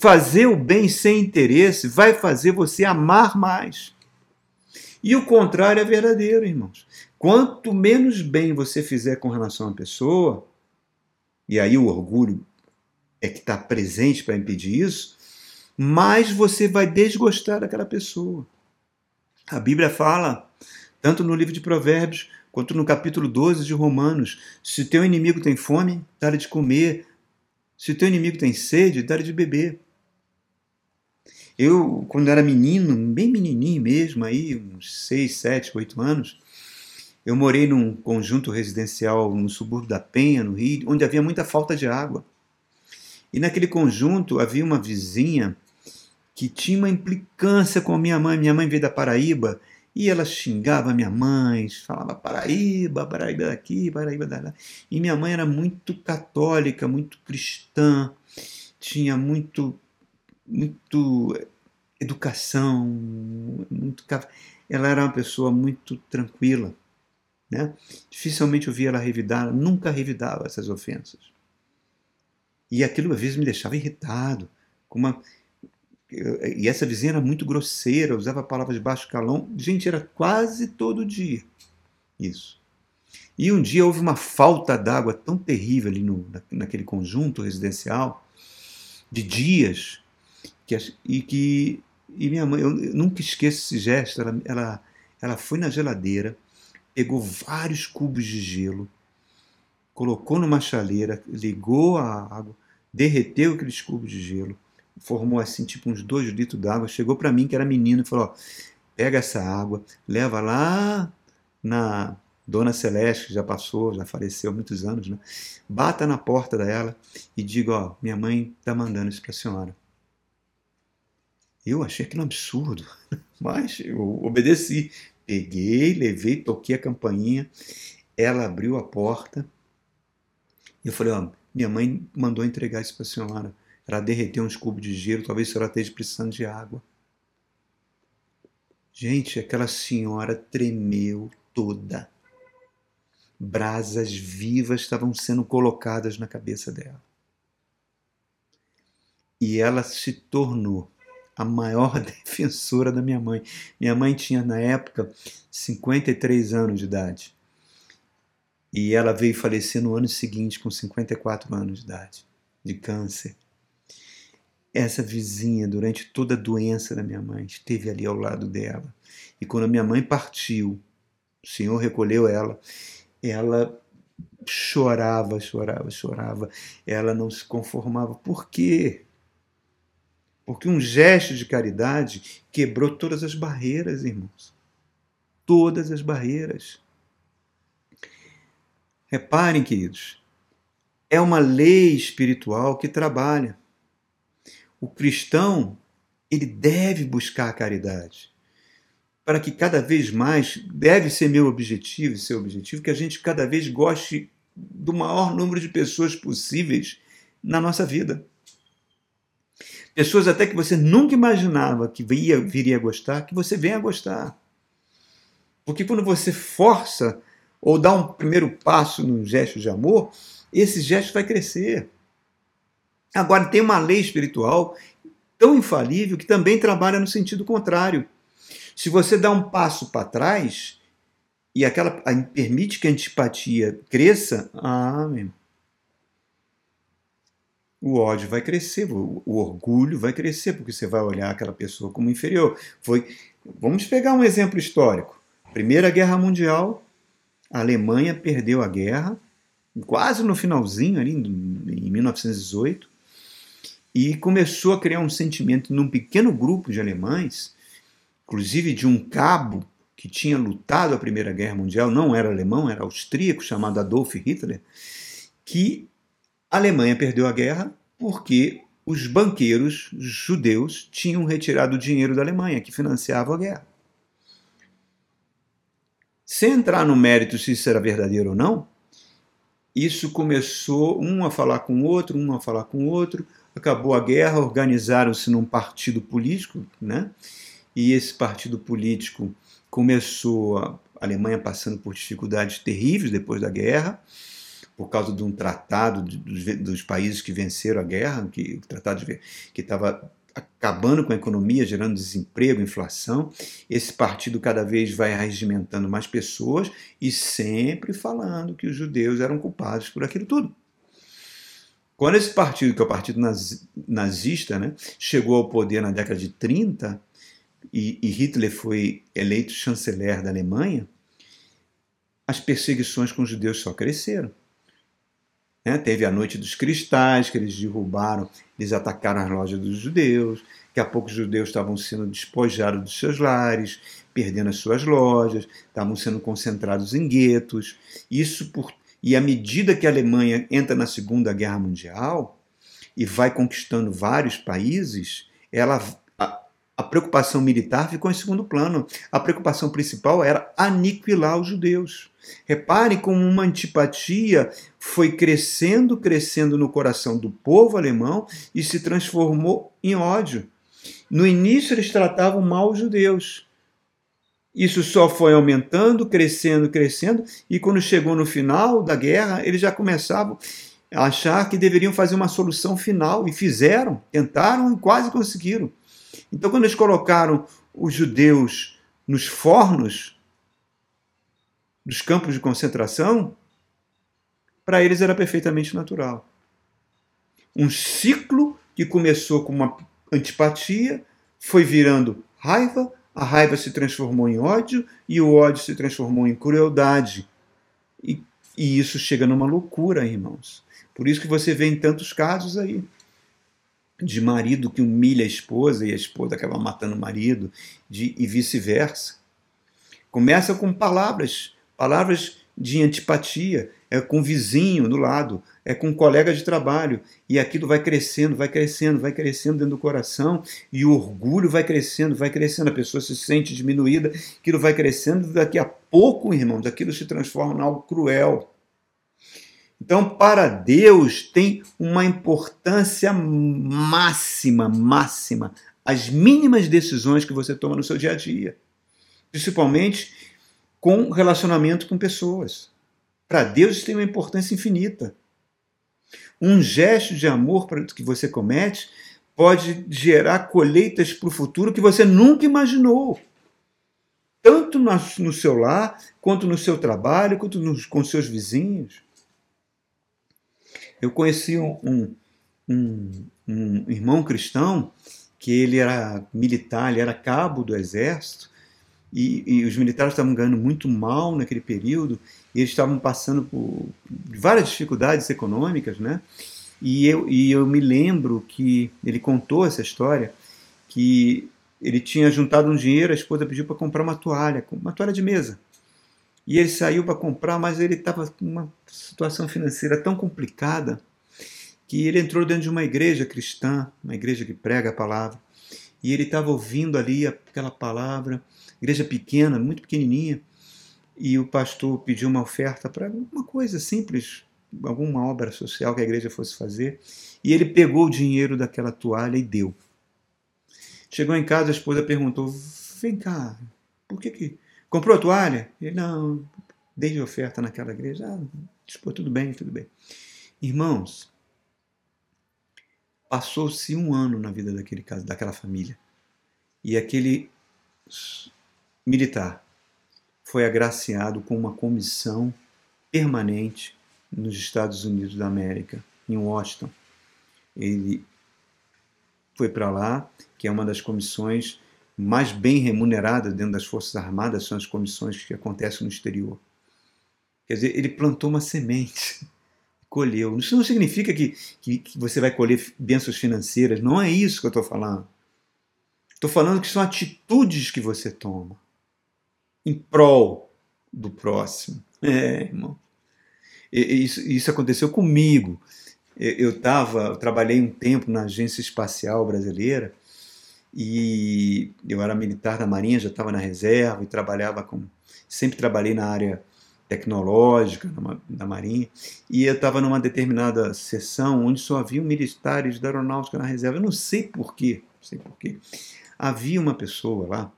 S1: Fazer o bem sem interesse vai fazer você amar mais. E o contrário é verdadeiro, irmãos. Quanto menos bem você fizer com relação à pessoa, e aí o orgulho é que está presente para impedir isso, mais você vai desgostar daquela pessoa. A Bíblia fala, tanto no livro de Provérbios quanto no capítulo 12 de Romanos: se teu inimigo tem fome, dá de comer. Se teu inimigo tem sede, dá de beber. Eu, quando era menino, bem menininho mesmo, aí, uns 6, 7, 8 anos, eu morei num conjunto residencial no subúrbio da Penha, no Rio, onde havia muita falta de água. E naquele conjunto havia uma vizinha que tinha uma implicância com a minha mãe. Minha mãe veio da Paraíba e ela xingava minha mãe, falava Paraíba, Paraíba daqui, Paraíba dali. E minha mãe era muito católica, muito cristã, tinha muito, muito educação, muito ela era uma pessoa muito tranquila, né? Dificilmente eu via ela revidar, nunca revidava essas ofensas. E aquilo às vezes me deixava irritado, com uma e essa vizinha era muito grosseira, usava palavras de baixo calão. Gente, era quase todo dia isso. E um dia houve uma falta d'água tão terrível ali no, naquele conjunto residencial, de dias, que, e que e minha mãe, eu nunca esqueço esse gesto, ela, ela, ela foi na geladeira, pegou vários cubos de gelo, colocou numa chaleira, ligou a água, derreteu aqueles cubos de gelo, formou assim, tipo uns dois litros d'água, chegou para mim, que era menino, e falou: ó, pega essa água, leva lá na Dona Celeste, que já passou, já faleceu há muitos anos, né? Bata na porta dela e diga: ó, minha mãe está mandando isso para senhora. Eu achei aquilo um absurdo, <laughs> mas eu obedeci. Peguei, levei, toquei a campainha, ela abriu a porta e eu falei: ó, minha mãe mandou entregar isso para senhora. Ela derreteu uns cubos de gelo, talvez ela esteja precisando de água. Gente, aquela senhora tremeu toda. Brasas vivas estavam sendo colocadas na cabeça dela. E ela se tornou a maior <laughs> defensora da minha mãe. Minha mãe tinha, na época, 53 anos de idade. E ela veio falecer no ano seguinte, com 54 anos de idade, de câncer essa vizinha, durante toda a doença da minha mãe, esteve ali ao lado dela. E quando a minha mãe partiu, o Senhor recolheu ela, ela chorava, chorava, chorava. Ela não se conformava. Por quê? Porque um gesto de caridade quebrou todas as barreiras, irmãos. Todas as barreiras. Reparem, queridos, é uma lei espiritual que trabalha o cristão ele deve buscar a caridade. Para que cada vez mais, deve ser meu objetivo, seu objetivo, que a gente cada vez goste do maior número de pessoas possíveis na nossa vida. Pessoas até que você nunca imaginava que viria, a gostar, que você venha a gostar. Porque quando você força ou dá um primeiro passo num gesto de amor, esse gesto vai crescer. Agora, tem uma lei espiritual tão infalível que também trabalha no sentido contrário. Se você dá um passo para trás e aquela permite que a antipatia cresça, ah, o ódio vai crescer, o, o orgulho vai crescer, porque você vai olhar aquela pessoa como inferior. Foi, vamos pegar um exemplo histórico. Primeira Guerra Mundial, a Alemanha perdeu a guerra, quase no finalzinho, ali em 1918, e começou a criar um sentimento num pequeno grupo de alemães, inclusive de um cabo que tinha lutado a Primeira Guerra Mundial, não era alemão, era austríaco, chamado Adolf Hitler, que a Alemanha perdeu a guerra porque os banqueiros judeus tinham retirado o dinheiro da Alemanha, que financiava a guerra. Sem entrar no mérito se isso era verdadeiro ou não, isso começou um a falar com o outro, um a falar com o outro, acabou a guerra, organizaram-se num partido político, né? E esse partido político começou a Alemanha passando por dificuldades terríveis depois da guerra, por causa de um tratado dos, dos países que venceram a guerra, que o tratado de, que estava acabando com a economia, gerando desemprego, inflação. Esse partido cada vez vai regimentando mais pessoas e sempre falando que os judeus eram culpados por aquilo tudo. Quando esse partido, que é o partido nazista, né, chegou ao poder na década de 30 e, e Hitler foi eleito chanceler da Alemanha, as perseguições com os judeus só cresceram. Né? Teve a Noite dos Cristais, que eles derrubaram, eles atacaram as lojas dos judeus. Daqui a pouco os judeus estavam sendo despojados dos seus lares, perdendo as suas lojas, estavam sendo concentrados em guetos. Isso por e à medida que a Alemanha entra na Segunda Guerra Mundial e vai conquistando vários países, ela a preocupação militar ficou em segundo plano. A preocupação principal era aniquilar os judeus. Repare como uma antipatia foi crescendo, crescendo no coração do povo alemão e se transformou em ódio. No início eles tratavam mal os judeus. Isso só foi aumentando, crescendo, crescendo, e quando chegou no final da guerra, eles já começavam a achar que deveriam fazer uma solução final, e fizeram, tentaram e quase conseguiram. Então, quando eles colocaram os judeus nos fornos dos campos de concentração, para eles era perfeitamente natural. Um ciclo que começou com uma antipatia, foi virando raiva, a raiva se transformou em ódio e o ódio se transformou em crueldade. E, e isso chega numa loucura, irmãos. Por isso que você vê em tantos casos aí de marido que humilha a esposa e a esposa acaba matando o marido, de, e vice-versa. Começa com palavras, palavras de antipatia, é com o vizinho do lado, é com um colega de trabalho, e aquilo vai crescendo, vai crescendo, vai crescendo dentro do coração, e o orgulho vai crescendo, vai crescendo, a pessoa se sente diminuída, aquilo vai crescendo, daqui a pouco, irmãos, aquilo se transforma em algo cruel. Então, para Deus tem uma importância máxima, máxima, as mínimas decisões que você toma no seu dia a dia, principalmente com relacionamento com pessoas. Para Deus isso tem uma importância infinita. Um gesto de amor que você comete pode gerar colheitas para o futuro que você nunca imaginou. Tanto no seu lar, quanto no seu trabalho, quanto nos, com seus vizinhos. Eu conheci um, um, um irmão cristão que ele era militar, ele era cabo do exército, e, e, os militares estavam ganhando muito mal naquele período, e eles estavam passando por várias dificuldades econômicas, né? E eu, e eu me lembro que ele contou essa história, que ele tinha juntado um dinheiro, a esposa pediu para comprar uma toalha, uma toalha de mesa. E ele saiu para comprar, mas ele estava com uma situação financeira tão complicada que ele entrou dentro de uma igreja cristã, uma igreja que prega a palavra, e ele estava ouvindo ali aquela palavra, igreja pequena, muito pequenininha, e o pastor pediu uma oferta para uma coisa simples, alguma obra social que a igreja fosse fazer, e ele pegou o dinheiro daquela toalha e deu. Chegou em casa, a esposa perguntou: Vem cá, por que, que Comprou a toalha? Ele, não, dei oferta naquela igreja. Ah, dispô, tudo bem, tudo bem. Irmãos, passou-se um ano na vida daquele caso, daquela família. E aquele militar foi agraciado com uma comissão permanente nos Estados Unidos da América, em Washington. ele foi para lá, que é uma das comissões mais bem remuneradas dentro das Forças Armadas, são as comissões que acontecem no exterior. Quer dizer, ele plantou uma semente, <laughs> colheu. Isso não significa que, que, que você vai colher bênçãos financeiras, não é isso que eu estou falando. Estou falando que são atitudes que você toma em prol do próximo. É, irmão. Isso, isso aconteceu comigo. Eu, tava, eu trabalhei um tempo na Agência Espacial Brasileira e eu era militar da Marinha, já estava na reserva e trabalhava com. Sempre trabalhei na área tecnológica da Marinha e eu estava numa determinada sessão onde só havia militares da aeronáutica na reserva. Eu não sei porquê, não sei porquê. Havia uma pessoa lá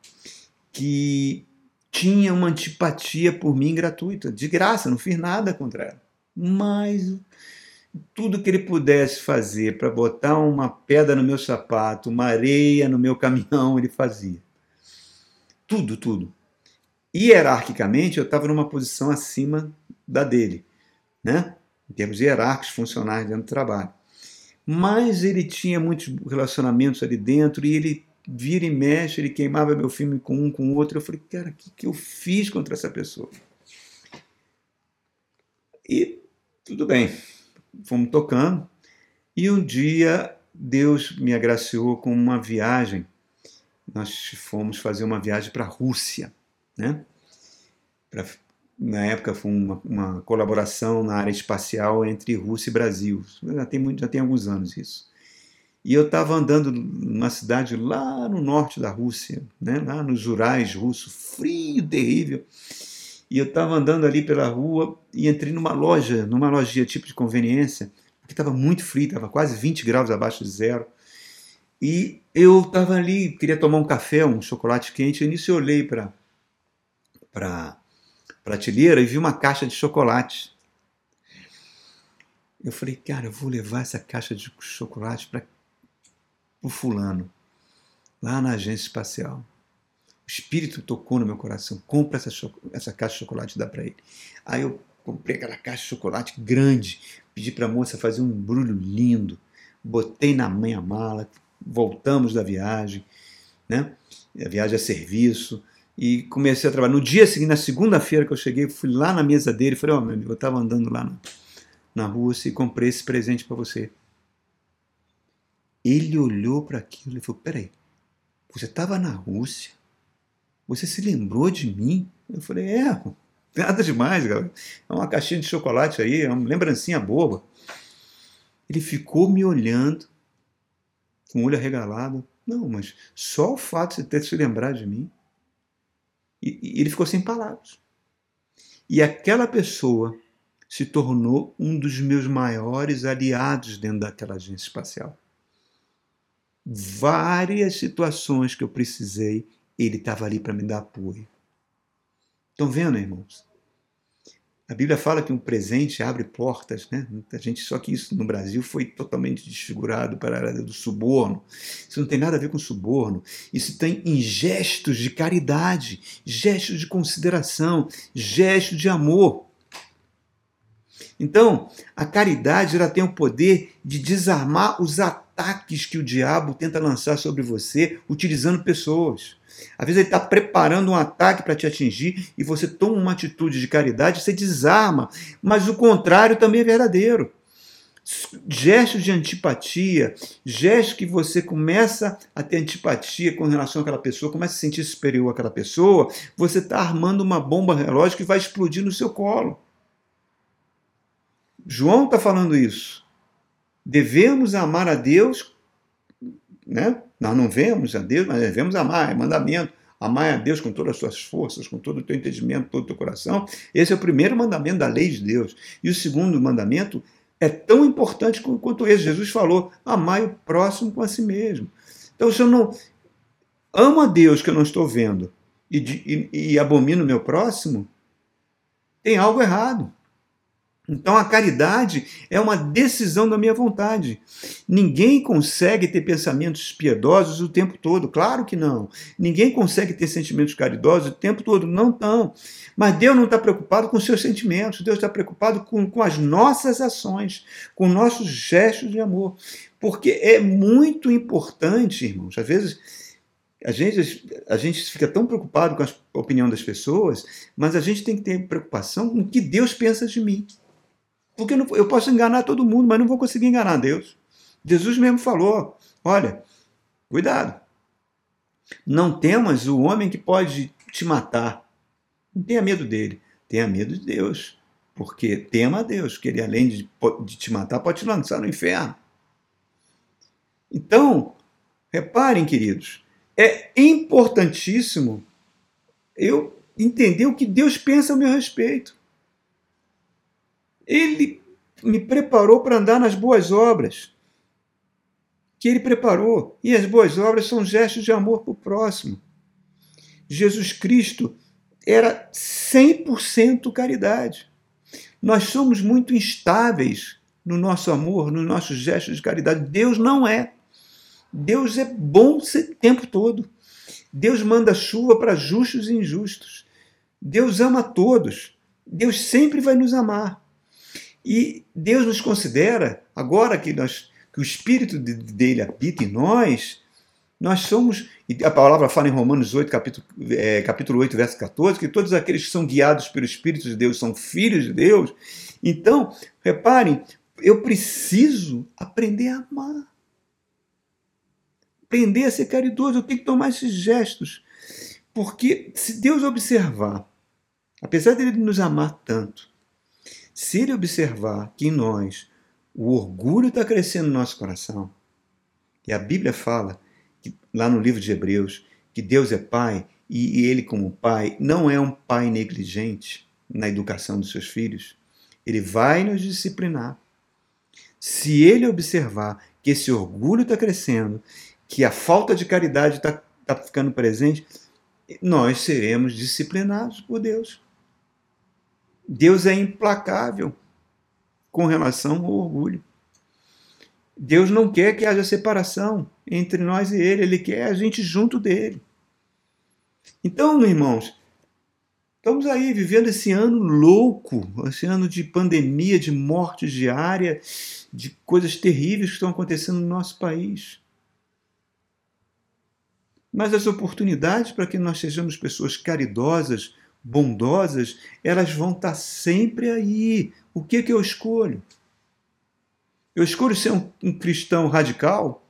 S1: que tinha uma antipatia por mim gratuita, de graça, não fiz nada contra ela. Mas tudo que ele pudesse fazer para botar uma pedra no meu sapato, uma areia no meu caminhão, ele fazia. Tudo, tudo. Hierarquicamente, eu estava numa posição acima da dele, né? em termos hierárquicos funcionais dentro do trabalho. Mas ele tinha muitos relacionamentos ali dentro e ele vira e mexe, ele queimava meu filme com um, com o outro. Eu falei, cara, o que, que eu fiz contra essa pessoa? E tudo bem, fomos tocando. E um dia Deus me agraciou com uma viagem. Nós fomos fazer uma viagem para a Rússia, né? Pra, na época foi uma, uma, colaboração na área espacial entre Rússia e Brasil. Já tem, muito, já tem alguns anos isso. E eu estava andando numa cidade lá no norte da Rússia, né, lá nos Urais russos, frio, terrível. E eu estava andando ali pela rua e entrei numa loja, numa lojinha tipo de conveniência, porque estava muito frio, estava quase 20 graus abaixo de zero. E eu estava ali, queria tomar um café, um chocolate quente, e nisso eu olhei para a prateleira e vi uma caixa de chocolate. Eu falei, cara, eu vou levar essa caixa de chocolate para o fulano, lá na agência espacial. O espírito tocou no meu coração. Compra essa, essa caixa de chocolate e dá para ele. Aí eu comprei aquela caixa de chocolate grande, pedi para a moça fazer um embrulho lindo, botei na minha mala, voltamos da viagem, né? A viagem a serviço e comecei a trabalhar. No dia seguinte, na segunda-feira que eu cheguei, fui lá na mesa dele e falei: Ó, oh, meu amigo, eu estava andando lá na, na Rússia e comprei esse presente para você. Ele olhou para aquilo e falou: Peraí, você estava na Rússia? Você se lembrou de mim? Eu falei: É, nada demais, galera. É uma caixinha de chocolate aí, é uma lembrancinha boba. Ele ficou me olhando, com o olho arregalado. Não, mas só o fato de ter se lembrado de mim. E, e ele ficou sem palavras. E aquela pessoa se tornou um dos meus maiores aliados dentro daquela agência espacial várias situações que eu precisei, ele estava ali para me dar apoio. Estão vendo, irmãos? A Bíblia fala que um presente abre portas, né? Muita gente, só que isso no Brasil foi totalmente desfigurado para a área do suborno. Isso não tem nada a ver com suborno. Isso tem em gestos de caridade, gestos de consideração, gestos de amor. Então, a caridade ela tem o poder de desarmar os ataques que o diabo tenta lançar sobre você utilizando pessoas. Às vezes ele está preparando um ataque para te atingir e você toma uma atitude de caridade, você desarma. Mas o contrário também é verdadeiro. Gestos de antipatia, gestos que você começa a ter antipatia com relação àquela pessoa, começa a se sentir superior àquela pessoa, você está armando uma bomba relógio que vai explodir no seu colo. João está falando isso. Devemos amar a Deus, né? Nós não vemos a Deus, mas devemos amar, é mandamento. Amar a Deus com todas as suas forças, com todo o teu entendimento, todo o teu coração. Esse é o primeiro mandamento da lei de Deus. E o segundo mandamento é tão importante quanto esse. Jesus falou: amai o próximo com a si mesmo. Então, se eu não amo a Deus que eu não estou vendo e, e, e abomino o meu próximo, tem algo errado. Então a caridade é uma decisão da minha vontade. Ninguém consegue ter pensamentos piedosos o tempo todo, claro que não. Ninguém consegue ter sentimentos caridosos o tempo todo, não estão. Mas Deus não está preocupado com seus sentimentos, Deus está preocupado com, com as nossas ações, com nossos gestos de amor. Porque é muito importante, irmãos, às vezes a gente, a gente fica tão preocupado com a opinião das pessoas, mas a gente tem que ter preocupação com o que Deus pensa de mim. Porque eu, não, eu posso enganar todo mundo, mas não vou conseguir enganar Deus. Jesus mesmo falou: olha, cuidado. Não temas o homem que pode te matar. Não tenha medo dele. Tenha medo de Deus. Porque tema a Deus, que ele, além de, de te matar, pode te lançar no inferno. Então, reparem, queridos, é importantíssimo eu entender o que Deus pensa a meu respeito. Ele me preparou para andar nas boas obras que ele preparou. E as boas obras são gestos de amor para o próximo. Jesus Cristo era 100% caridade. Nós somos muito instáveis no nosso amor, nos nossos gestos de caridade. Deus não é. Deus é bom o tempo todo. Deus manda chuva para justos e injustos. Deus ama todos. Deus sempre vai nos amar. E Deus nos considera, agora que, nós, que o Espírito dele habita em nós, nós somos, e a palavra fala em Romanos 8, capítulo, é, capítulo 8, verso 14, que todos aqueles que são guiados pelo Espírito de Deus são filhos de Deus. Então, reparem, eu preciso aprender a amar. Aprender a ser caridoso, eu tenho que tomar esses gestos. Porque se Deus observar, apesar dele nos amar tanto, se ele observar que em nós o orgulho está crescendo no nosso coração, e a Bíblia fala, que, lá no livro de Hebreus, que Deus é Pai e ele, como Pai, não é um Pai negligente na educação dos seus filhos, ele vai nos disciplinar. Se ele observar que esse orgulho está crescendo, que a falta de caridade está tá ficando presente, nós seremos disciplinados por Deus. Deus é implacável com relação ao orgulho. Deus não quer que haja separação entre nós e Ele, Ele quer a gente junto dele. Então, irmãos, estamos aí vivendo esse ano louco, esse ano de pandemia, de morte diária, de coisas terríveis que estão acontecendo no nosso país. Mas as oportunidades para que nós sejamos pessoas caridosas, bondosas, elas vão estar sempre aí. O que, que eu escolho? Eu escolho ser um, um cristão radical?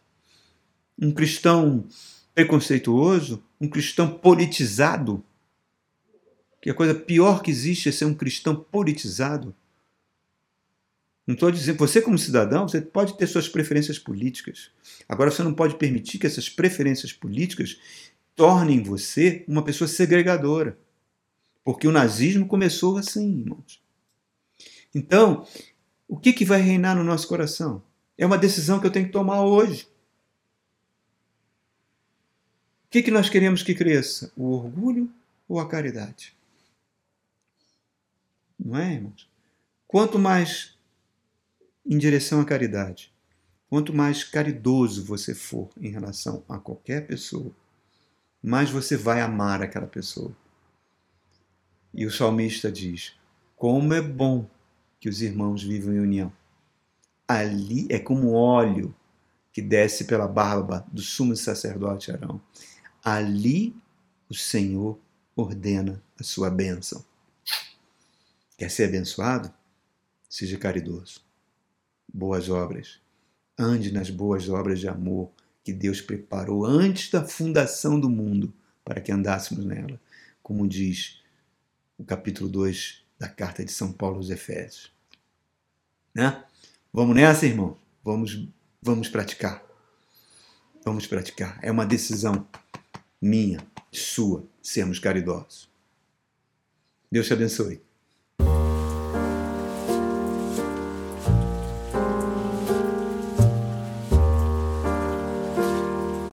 S1: Um cristão preconceituoso? Um cristão politizado? Que a coisa pior que existe é ser um cristão politizado. Não estou dizendo, você como cidadão, você pode ter suas preferências políticas. Agora você não pode permitir que essas preferências políticas tornem você uma pessoa segregadora. Porque o nazismo começou assim, irmãos. Então, o que, que vai reinar no nosso coração? É uma decisão que eu tenho que tomar hoje. O que, que nós queremos que cresça? O orgulho ou a caridade? Não é, irmãos? Quanto mais em direção à caridade, quanto mais caridoso você for em relação a qualquer pessoa, mais você vai amar aquela pessoa. E o salmista diz: Como é bom que os irmãos vivam em união. Ali é como óleo que desce pela barba do sumo sacerdote Arão. Ali o Senhor ordena a sua bênção. Quer ser abençoado? Seja caridoso. Boas obras. Ande nas boas obras de amor que Deus preparou antes da fundação do mundo para que andássemos nela. Como diz o capítulo 2 da carta de São Paulo aos Efésios. Né? Vamos nessa, irmão? Vamos, vamos praticar. Vamos praticar. É uma decisão minha, sua, sermos caridosos. Deus te abençoe.